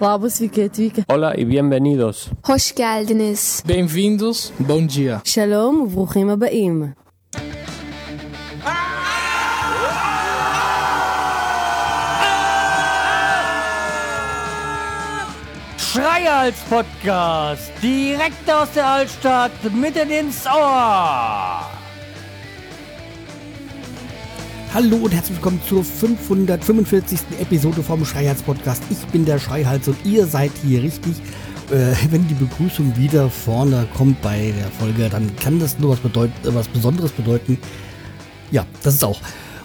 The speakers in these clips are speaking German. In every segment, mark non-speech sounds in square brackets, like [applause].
Vamos, wie geht, wie geht? Hola y bienvenidos. Hoş geldiniz. Bem-vindos, bom dia. שלום וברוכים הבאים. Schreihals Podcast, direkt aus der Altstadt, mitten ins Ohr. Hallo und herzlich willkommen zur 545. Episode vom Schreihals Podcast. Ich bin der Schreihals und ihr seid hier richtig. Äh, wenn die Begrüßung wieder vorne kommt bei der Folge, dann kann das nur was, bedeut äh, was Besonderes bedeuten. Ja, das ist auch.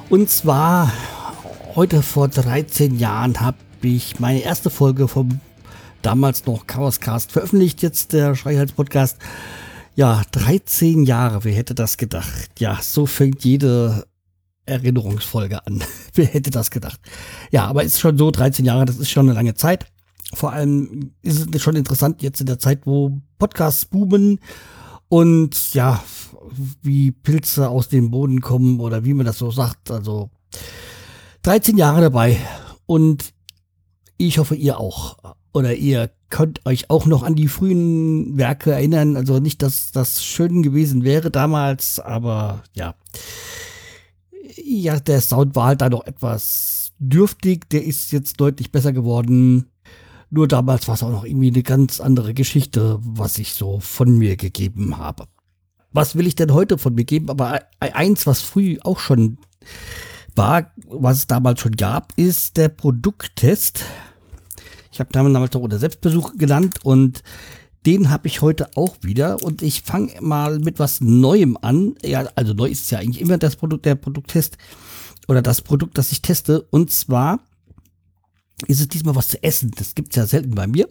Und zwar heute vor 13 Jahren habe ich meine erste Folge vom damals noch Chaoscast veröffentlicht, jetzt der Schreihals Podcast. Ja, 13 Jahre, wer hätte das gedacht? Ja, so fängt jede Erinnerungsfolge an. [laughs] wer hätte das gedacht? Ja, aber ist schon so, 13 Jahre, das ist schon eine lange Zeit. Vor allem ist es schon interessant jetzt in der Zeit, wo Podcasts boomen und ja, wie Pilze aus dem Boden kommen oder wie man das so sagt. Also 13 Jahre dabei und ich hoffe, ihr auch oder ihr könnt euch auch noch an die frühen Werke erinnern. Also nicht, dass das schön gewesen wäre damals, aber ja. Ja, der Sound war halt da noch etwas dürftig. Der ist jetzt deutlich besser geworden. Nur damals war es auch noch irgendwie eine ganz andere Geschichte, was ich so von mir gegeben habe. Was will ich denn heute von mir geben? Aber eins, was früh auch schon war, was es damals schon gab, ist der Produkttest. Ich habe damals auch unter Selbstbesuch genannt und den habe ich heute auch wieder und ich fange mal mit was Neuem an. Ja, also neu ist ja eigentlich immer das Produkt, der Produkttest oder das Produkt, das ich teste. Und zwar ist es diesmal was zu essen. Das gibt's ja selten bei mir.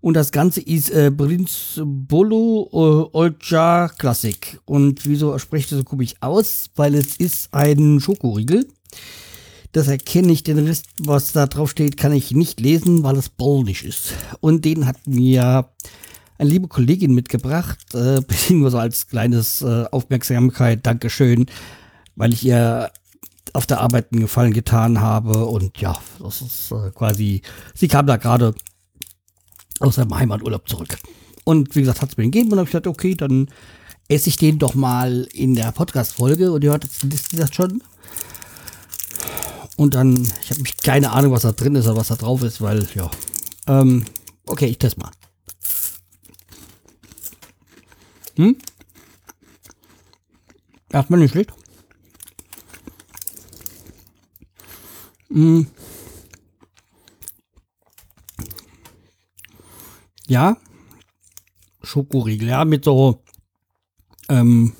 Und das Ganze ist äh, Prinz Bolo äh, Olja Classic. Und wieso spreche ich das so komisch aus? Weil es ist ein Schokoriegel. Das erkenne ich, den Rest, was da drauf steht, kann ich nicht lesen, weil es polnisch ist. Und den hat mir eine liebe Kollegin mitgebracht, äh, [laughs] beziehungsweise als kleines äh, Aufmerksamkeit, Dankeschön, weil ich ihr auf der Arbeit einen Gefallen getan habe. Und ja, das ist äh, quasi, sie kam da gerade aus seinem Heimaturlaub zurück. Und wie gesagt, hat es mir den gegeben und habe ich gesagt, okay, dann esse ich den doch mal in der Podcast-Folge. Und ihr hört jetzt das schon. Und dann, ich habe mich keine Ahnung, was da drin ist oder was da drauf ist, weil, ja. Ähm, okay, ich teste mal. Hm? Erstmal nicht schlecht. Hm. Ja. Schokoriegel, ja, mit so ähm,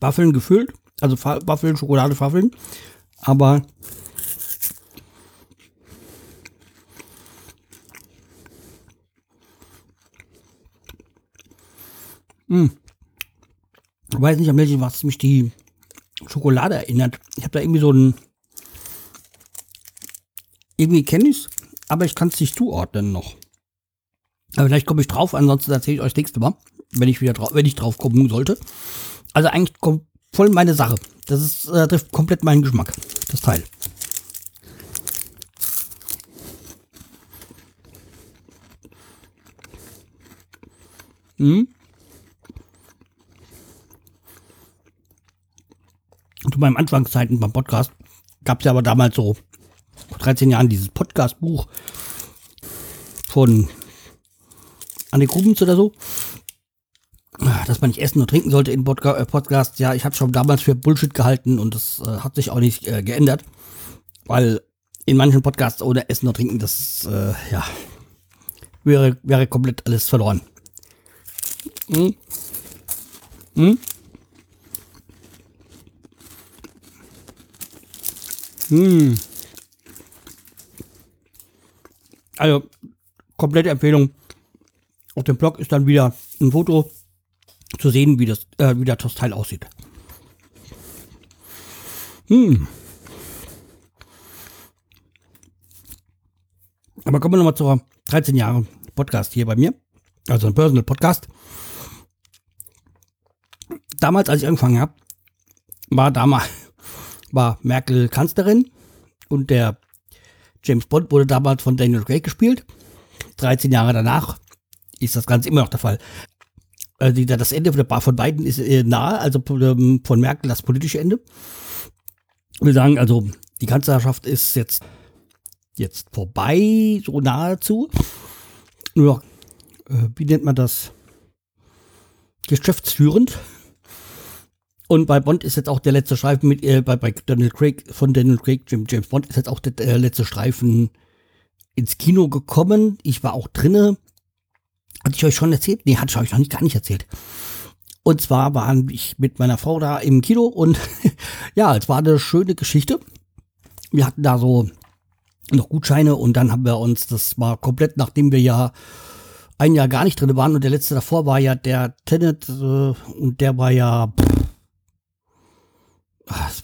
Waffeln gefüllt. Also Waffeln, Schokolade, Waffeln. Aber Hm. Ich weiß nicht, an welches was mich die Schokolade erinnert. Ich habe da irgendwie so ein. Irgendwie kenne ich es, aber ich kann es nicht zuordnen noch. Aber vielleicht komme ich drauf, ansonsten erzähle ich euch das nächste Mal, wenn ich wieder drauf, wenn ich drauf kommen sollte. Also eigentlich kommt voll meine Sache. Das ist, äh, trifft komplett meinen Geschmack, das Teil. Hm? Zu meinen Anfangszeiten beim Podcast gab es ja aber damals so vor 13 Jahren dieses Podcast-Buch von Anne Grubens oder so, dass man nicht essen und trinken sollte in Podca äh, Podcast. Ja, ich hatte schon damals für Bullshit gehalten und das äh, hat sich auch nicht äh, geändert, weil in manchen Podcasts ohne Essen und Trinken, das, äh, ja, wäre, wäre komplett alles verloren. Hm? Hm? Hm. Also, komplette Empfehlung. Auf dem Blog ist dann wieder ein Foto zu sehen, wie das, äh, wie das Teil aussieht. Hm. Aber kommen wir nochmal zur 13 Jahre Podcast hier bei mir. Also ein Personal Podcast. Damals, als ich angefangen habe, war damals, war Merkel Kanzlerin und der James Bond wurde damals von Daniel Craig gespielt. 13 Jahre danach ist das Ganze immer noch der Fall. Also das Ende von beiden ist äh, nahe, also ähm, von Merkel das politische Ende. Wir sagen also, die Kanzlerschaft ist jetzt, jetzt vorbei, so nahezu. Nur äh, wie nennt man das? Geschäftsführend. Und bei Bond ist jetzt auch der letzte Streifen mit, äh, bei, bei Daniel Craig, von Daniel Craig, James Bond, ist jetzt auch der, der letzte Streifen ins Kino gekommen. Ich war auch drinne. Hatte ich euch schon erzählt? Nee, hatte ich euch noch nicht, gar nicht erzählt. Und zwar waren ich mit meiner Frau da im Kino und [laughs] ja, es war eine schöne Geschichte. Wir hatten da so noch Gutscheine und dann haben wir uns, das war komplett, nachdem wir ja ein Jahr gar nicht drin waren und der letzte davor war ja der Tenet äh, und der war ja pff,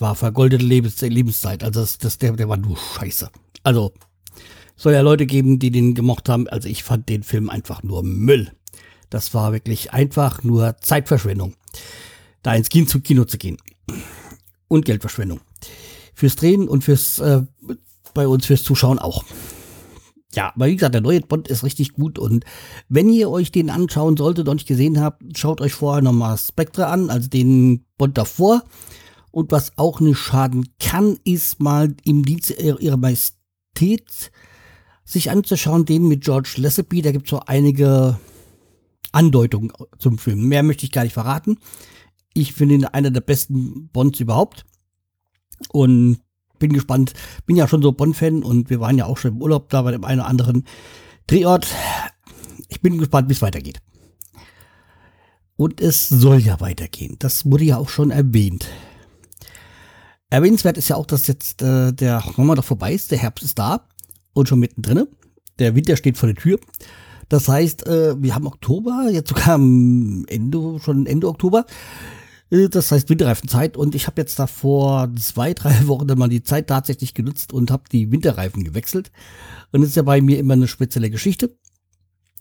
war vergoldete Lebens Lebenszeit. Also das, das, der, der war nur scheiße. Also soll ja Leute geben, die den gemocht haben. Also ich fand den Film einfach nur Müll. Das war wirklich einfach nur Zeitverschwendung. Da ins Kino, Kino zu gehen. Und Geldverschwendung. Fürs Drehen und fürs äh, bei uns fürs Zuschauen auch. Ja, aber wie gesagt, der neue Bond ist richtig gut und wenn ihr euch den anschauen solltet und nicht gesehen habt, schaut euch vorher nochmal Spectre an, also den Bond davor. Und was auch nicht schaden kann, ist mal im Dienst ihrer Majestät sich anzuschauen, den mit George Lazenby. Da gibt es so einige Andeutungen zum Film. Mehr möchte ich gar nicht verraten. Ich finde ihn einer der besten Bonds überhaupt. Und bin gespannt. Bin ja schon so Bond-Fan und wir waren ja auch schon im Urlaub da bei dem einen oder anderen Drehort. Ich bin gespannt, wie es weitergeht. Und es soll ja weitergehen. Das wurde ja auch schon erwähnt. Erwähnenswert ist ja auch, dass jetzt äh, der Sommer doch vorbei ist, der Herbst ist da und schon mittendrin. Der Winter steht vor der Tür. Das heißt, äh, wir haben Oktober, jetzt sogar am Ende, schon Ende Oktober. Äh, das heißt Winterreifenzeit und ich habe jetzt da vor zwei, drei [laughs] Wochen dann mal die Zeit tatsächlich genutzt und habe die Winterreifen gewechselt. Und das ist ja bei mir immer eine spezielle Geschichte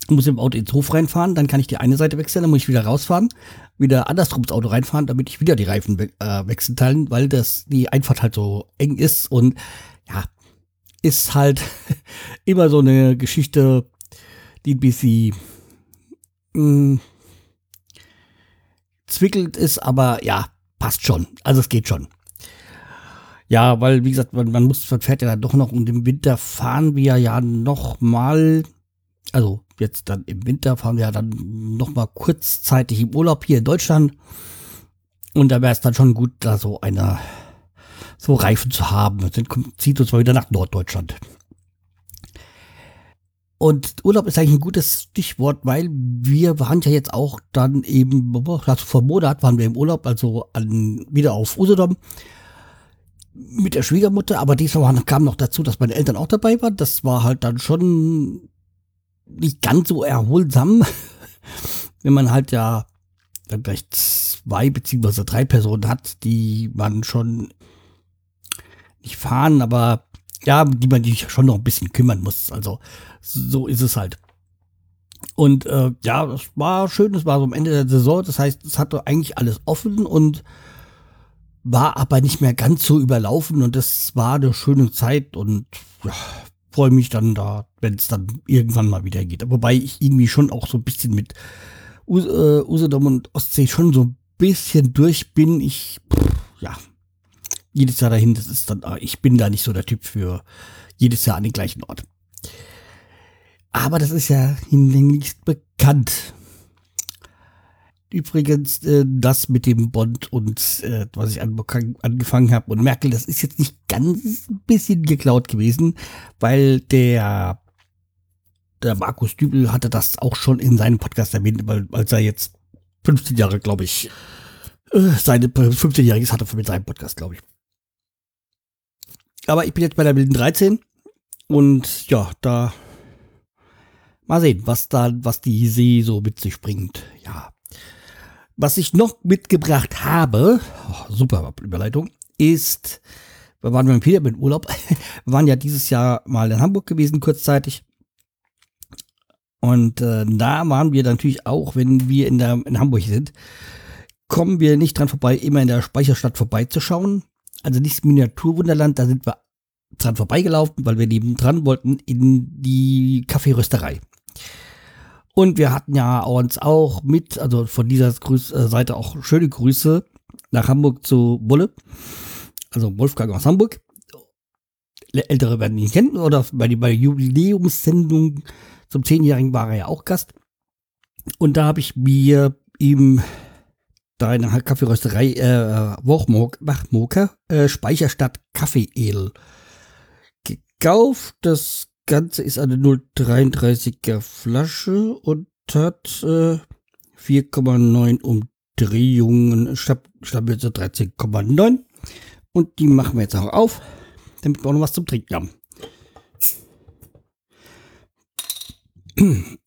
muss im Auto ins Hof reinfahren, dann kann ich die eine Seite wechseln, dann muss ich wieder rausfahren, wieder andersrum ins Auto reinfahren, damit ich wieder die Reifen we äh, wechseln kann, weil das die Einfahrt halt so eng ist und ja, ist halt [laughs] immer so eine Geschichte, die ein bisschen mh, hm, zwickelt ist, aber ja, passt schon. Also es geht schon. Ja, weil, wie gesagt, man, man muss, man fährt ja dann doch noch und im Winter fahren wir ja noch mal also jetzt dann im Winter fahren wir ja dann noch mal kurzzeitig im Urlaub hier in Deutschland. Und da wäre es dann schon gut, da so eine, so Reifen zu haben. Dann zieht uns mal wieder nach Norddeutschland. Und Urlaub ist eigentlich ein gutes Stichwort, weil wir waren ja jetzt auch dann eben, also vor Monat waren wir im Urlaub, also an, wieder auf Usedom mit der Schwiegermutter, aber diesmal kam noch dazu, dass meine Eltern auch dabei waren. Das war halt dann schon nicht ganz so erholsam, [laughs] wenn man halt ja dann gleich zwei beziehungsweise drei Personen hat, die man schon nicht fahren, aber ja, die man sich schon noch ein bisschen kümmern muss. Also so ist es halt. Und äh, ja, das war schön, das war so am Ende der Saison, das heißt, es hatte eigentlich alles offen und war aber nicht mehr ganz so überlaufen und das war eine schöne Zeit und ja, freue mich dann da, wenn es dann irgendwann mal wieder geht. Wobei ich irgendwie schon auch so ein bisschen mit Us äh, Usedom und Ostsee schon so ein bisschen durch bin. Ich, pff, ja, jedes Jahr dahin, das ist dann, ich bin da nicht so der Typ für jedes Jahr an den gleichen Ort. Aber das ist ja hinlänglich bekannt. Übrigens, äh, das mit dem Bond und äh, was ich angefangen habe und Merkel, das ist jetzt nicht ganz ein bisschen geklaut gewesen, weil der, der Markus Dübel hatte das auch schon in seinem Podcast erwähnt, weil, als er jetzt 15 Jahre, glaube ich, äh, seine 15-Jähriges hatte mit seinem Podcast, glaube ich. Aber ich bin jetzt bei der wilden 13 und ja, da mal sehen, was da, was die See so mit sich bringt. Ja. Was ich noch mitgebracht habe, oh, super Überleitung, ist, wir waren mit Peter mit Urlaub, [laughs] wir waren ja dieses Jahr mal in Hamburg gewesen, kurzzeitig. Und äh, da waren wir natürlich auch, wenn wir in, der, in Hamburg sind, kommen wir nicht dran vorbei, immer in der Speicherstadt vorbeizuschauen. Also nicht das Miniaturwunderland, da sind wir dran vorbeigelaufen, weil wir neben dran wollten in die Kaffeerösterei. Und wir hatten ja uns auch mit, also von dieser Grüß, äh, Seite auch schöne Grüße nach Hamburg zu Bulle, also Wolfgang aus Hamburg. Ältere werden ihn kennen oder bei, bei der Jubiläumssendung zum Zehnjährigen war er ja auch Gast. Und da habe ich mir ihm da in der Kaffeerösterei äh, Wachmoker äh, Speicherstadt Kaffee-Edel gekauft. Das Ganze ist eine 0,33er Flasche und hat äh, 4,9 Umdrehungen, Stabilität 13,9. Und die machen wir jetzt auch auf, damit wir auch noch was zum Trinken haben. [clears throat]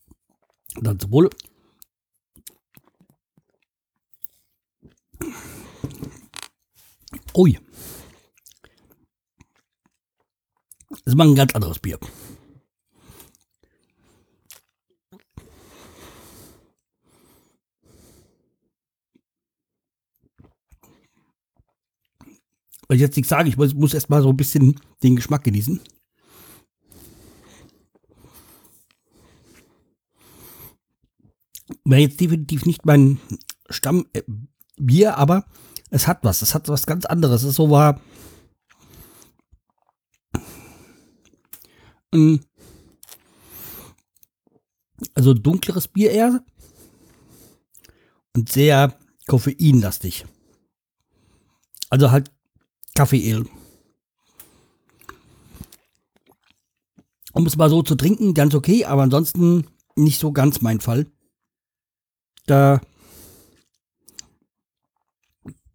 Dann zum Wohle. Ui. Das ist mal ein ganz anderes Bier. Weil ich jetzt nichts sagen, ich muss, muss erst mal so ein bisschen den Geschmack genießen. Wäre jetzt definitiv nicht mein Stammbier, aber es hat was. Es hat was ganz anderes. Es ist so war. Also dunkleres Bier eher. Und sehr koffeinlastig. Also halt Kaffee-Ale. Um es mal so zu trinken, ganz okay, aber ansonsten nicht so ganz mein Fall. Da.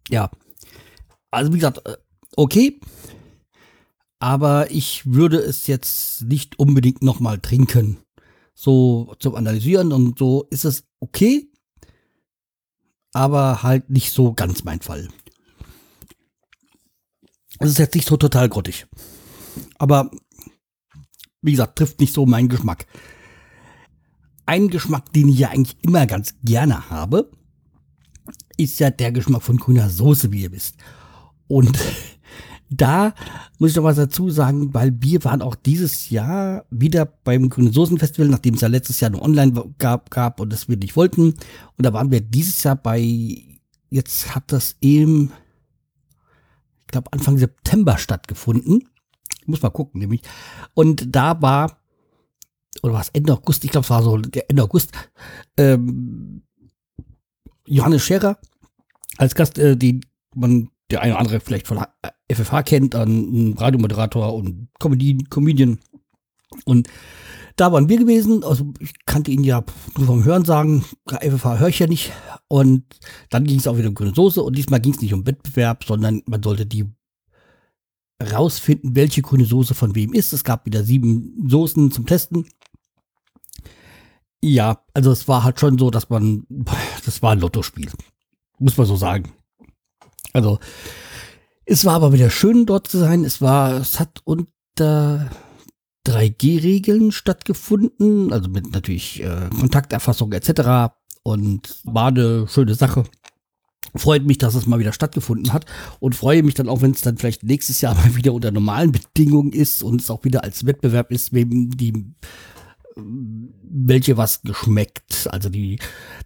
Ja. Also wie gesagt, äh, okay. Aber ich würde es jetzt nicht unbedingt nochmal trinken. So zum Analysieren und so ist es okay. Aber halt nicht so ganz mein Fall. Es ist jetzt nicht so total grottig. Aber wie gesagt, trifft nicht so meinen Geschmack. Ein Geschmack, den ich ja eigentlich immer ganz gerne habe, ist ja der Geschmack von grüner Soße, wie ihr wisst. Und [laughs] da muss ich noch was dazu sagen, weil wir waren auch dieses Jahr wieder beim Grüne Soßen Festival, nachdem es ja letztes Jahr nur online gab, gab und das wir nicht wollten. Und da waren wir dieses Jahr bei, jetzt hat das eben glaube, Anfang September stattgefunden. Ich muss mal gucken, nämlich. Und da war, oder war es Ende August, ich glaube, es war so Ende August, ähm, Johannes Scherer als Gast, äh, die man der eine oder andere vielleicht von FFH kennt, ein Radiomoderator und Comedy, Comedian. Und da waren wir gewesen. Also ich kannte ihn ja nur vom Hören sagen. FFH höre ich ja nicht. Und dann ging es auch wieder um grüne Soße. Und diesmal ging es nicht um Wettbewerb, sondern man sollte die rausfinden, welche grüne Soße von wem ist. Es gab wieder sieben Soßen zum Testen. Ja, also es war halt schon so, dass man, das war ein Lottospiel. Muss man so sagen. Also, es war aber wieder schön dort zu sein. Es war, es hat unter 3G-Regeln stattgefunden, also mit natürlich äh, Kontakterfassung etc. Und war eine schöne Sache. Freut mich, dass es mal wieder stattgefunden hat und freue mich dann auch, wenn es dann vielleicht nächstes Jahr [laughs] mal wieder unter normalen Bedingungen ist und es auch wieder als Wettbewerb ist, wem die welche was geschmeckt. Also die,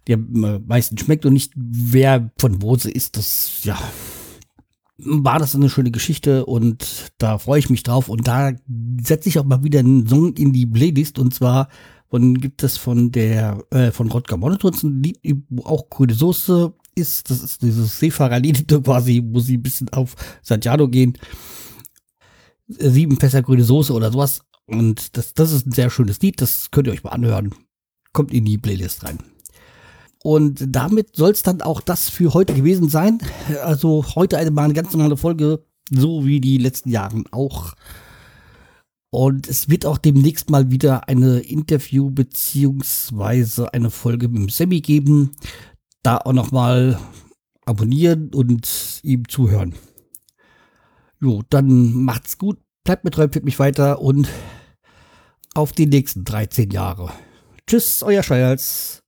die am meisten schmeckt und nicht wer von wo sie ist, das ja war das eine schöne Geschichte und da freue ich mich drauf und da setze ich auch mal wieder einen Song in die Playlist und zwar von gibt es von der äh, von Rodger Monitors ein Lied, wo auch grüne Soße ist. Das ist dieses Seefahrerlied quasi, wo sie ein bisschen auf Santiago gehen. Sieben Fässer grüne Soße oder sowas. Und das, das ist ein sehr schönes Lied, das könnt ihr euch mal anhören. Kommt in die Playlist rein. Und damit soll es dann auch das für heute gewesen sein. Also heute eine mal eine ganz normale Folge, so wie die letzten Jahren auch. Und es wird auch demnächst mal wieder eine Interview beziehungsweise eine Folge mit dem Sammy geben. Da auch nochmal abonnieren und ihm zuhören. Jo, dann macht's gut, bleibt mir treu, führt mich weiter und auf die nächsten 13 Jahre. Tschüss, euer Scheuerz.